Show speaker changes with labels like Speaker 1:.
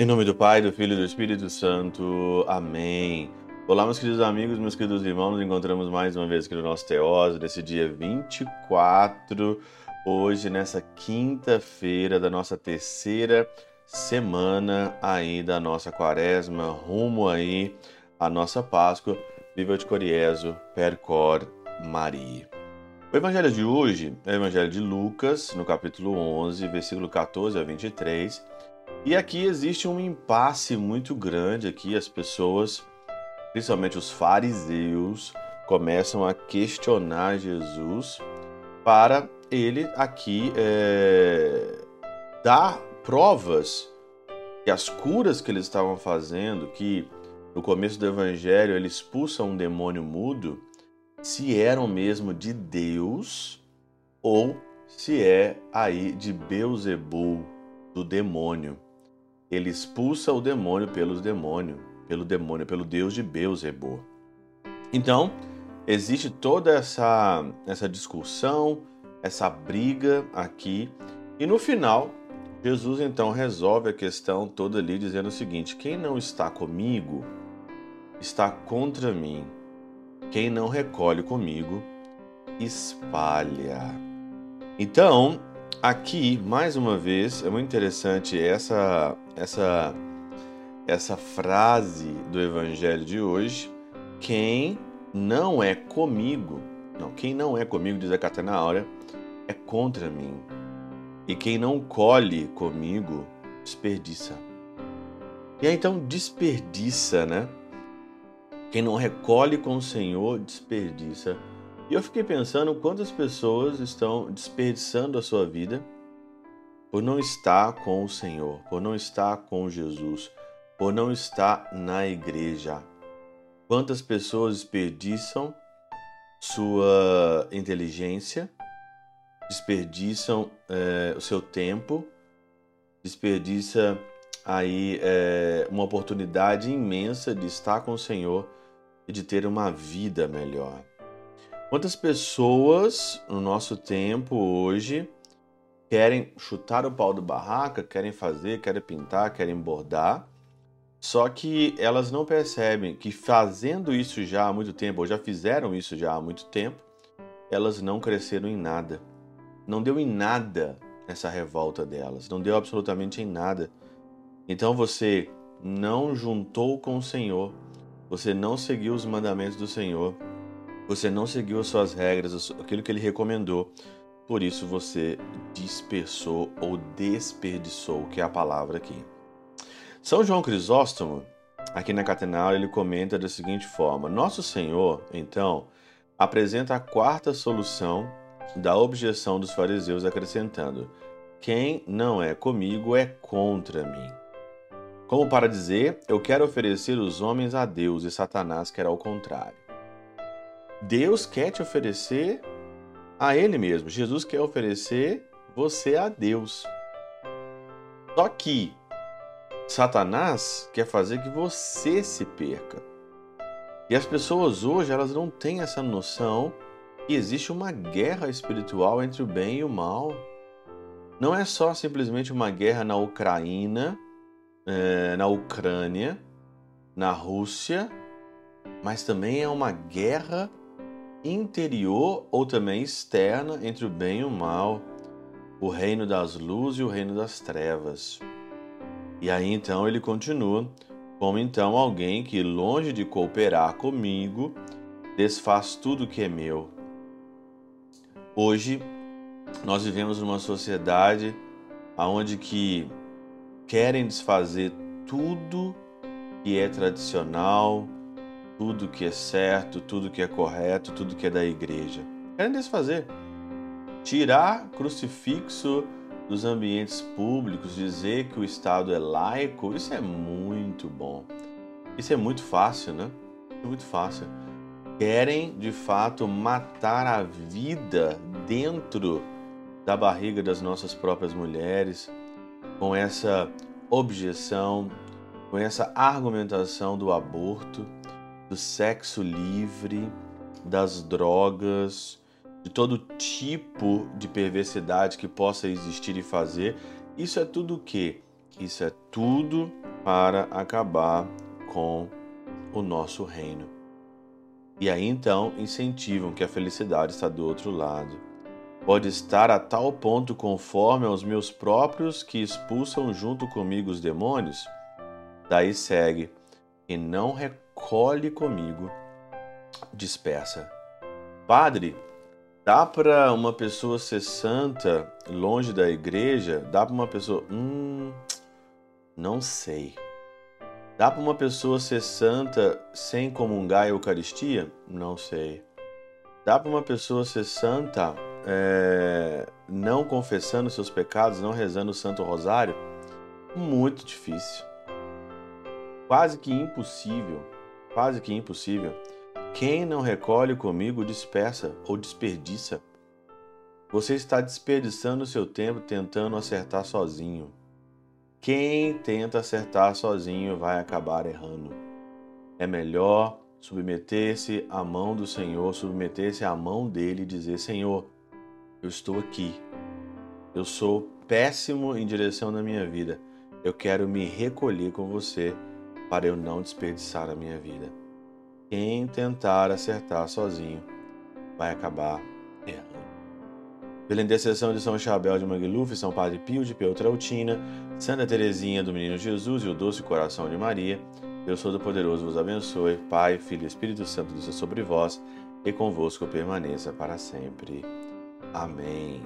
Speaker 1: Em nome do Pai, do Filho e do Espírito Santo. Amém. Olá, meus queridos amigos, meus queridos irmãos, nos encontramos mais uma vez aqui no nosso Teóso, nesse dia 24, hoje, nessa quinta-feira da nossa terceira semana aí da nossa quaresma, rumo aí à nossa Páscoa. Viva de Coriezo, Percor Maria. O evangelho de hoje é o evangelho de Lucas, no capítulo 11, versículo 14 a 23. E aqui existe um impasse muito grande aqui, as pessoas, principalmente os fariseus, começam a questionar Jesus para ele aqui é, dar provas que as curas que eles estavam fazendo, que no começo do evangelho ele expulsa um demônio mudo, se eram mesmo de Deus ou se é aí de Beuzebu, do demônio. Ele expulsa o demônio pelos demônios, pelo demônio, pelo Deus de Beuzebu. Então, existe toda essa essa discussão, essa briga aqui, e no final Jesus então resolve a questão toda ali dizendo o seguinte: quem não está comigo, está contra mim. Quem não recolhe comigo, espalha. Então, aqui, mais uma vez, é muito interessante essa, essa, essa frase do evangelho de hoje. Quem não é comigo, não, quem não é comigo, diz a Catena Áurea, é contra mim. E quem não colhe comigo, desperdiça. E aí então desperdiça, né? Quem não recolhe com o Senhor desperdiça. E eu fiquei pensando quantas pessoas estão desperdiçando a sua vida por não estar com o Senhor, por não estar com Jesus, por não estar na igreja. Quantas pessoas desperdiçam sua inteligência, desperdiçam é, o seu tempo, desperdiça aí é, uma oportunidade imensa de estar com o Senhor e de ter uma vida melhor. Quantas pessoas no nosso tempo hoje querem chutar o pau do barraca, querem fazer, querem pintar, querem bordar, só que elas não percebem que fazendo isso já há muito tempo, ou já fizeram isso já há muito tempo, elas não cresceram em nada. Não deu em nada essa revolta delas, não deu absolutamente em nada. Então você não juntou com o Senhor você não seguiu os mandamentos do Senhor, você não seguiu as suas regras, aquilo que ele recomendou. Por isso você dispersou ou desperdiçou, que é a palavra aqui. São João Crisóstomo, aqui na Catenal, ele comenta da seguinte forma: Nosso Senhor, então, apresenta a quarta solução da objeção dos fariseus, acrescentando: Quem não é comigo é contra mim. Como para dizer, eu quero oferecer os homens a Deus e Satanás quer ao contrário. Deus quer te oferecer a Ele mesmo. Jesus quer oferecer você a Deus. Só que Satanás quer fazer que você se perca. E as pessoas hoje elas não têm essa noção que existe uma guerra espiritual entre o bem e o mal. Não é só simplesmente uma guerra na Ucrânia é, na Ucrânia, na Rússia, mas também é uma guerra interior ou também externa entre o bem e o mal, o reino das luzes e o reino das trevas. E aí então ele continua, como então alguém que longe de cooperar comigo, desfaz tudo que é meu. Hoje nós vivemos numa sociedade onde que querem desfazer tudo que é tradicional, tudo que é certo, tudo que é correto, tudo que é da igreja. Querem desfazer. Tirar crucifixo dos ambientes públicos, dizer que o Estado é laico, isso é muito bom. Isso é muito fácil, né? É muito fácil. Querem, de fato, matar a vida dentro da barriga das nossas próprias mulheres, com essa objeção, com essa argumentação do aborto, do sexo livre, das drogas, de todo tipo de perversidade que possa existir e fazer. Isso é tudo o quê? Isso é tudo para acabar com o nosso reino. E aí então incentivam que a felicidade está do outro lado. Pode estar a tal ponto conforme aos meus próprios que expulsam junto comigo os demônios? Daí segue, e não recolhe comigo, dispersa. Padre, dá para uma pessoa ser santa longe da igreja? Dá para uma pessoa. Hum, não sei. Dá para uma pessoa ser santa sem comungar a Eucaristia? Não sei. Dá para uma pessoa ser santa é, não confessando seus pecados, não rezando o Santo Rosário? Muito difícil. Quase que impossível. Quase que impossível. Quem não recolhe comigo dispersa ou desperdiça. Você está desperdiçando seu tempo tentando acertar sozinho. Quem tenta acertar sozinho vai acabar errando. É melhor submeter-se à mão do Senhor, submeter-se à mão dele e dizer: Senhor, eu estou aqui. Eu sou péssimo em direção na minha vida. Eu quero me recolher com você para eu não desperdiçar a minha vida. Quem tentar acertar sozinho vai acabar errando. Pela intercessão de São Chabel de Mangluf, São Padre Pio de Peltrautina, Santa Teresinha do Menino Jesus e o Doce Coração de Maria, Deus Todo-Poderoso vos abençoe, Pai, Filho e Espírito Santo desça sobre vós e convosco permaneça para sempre. Amém.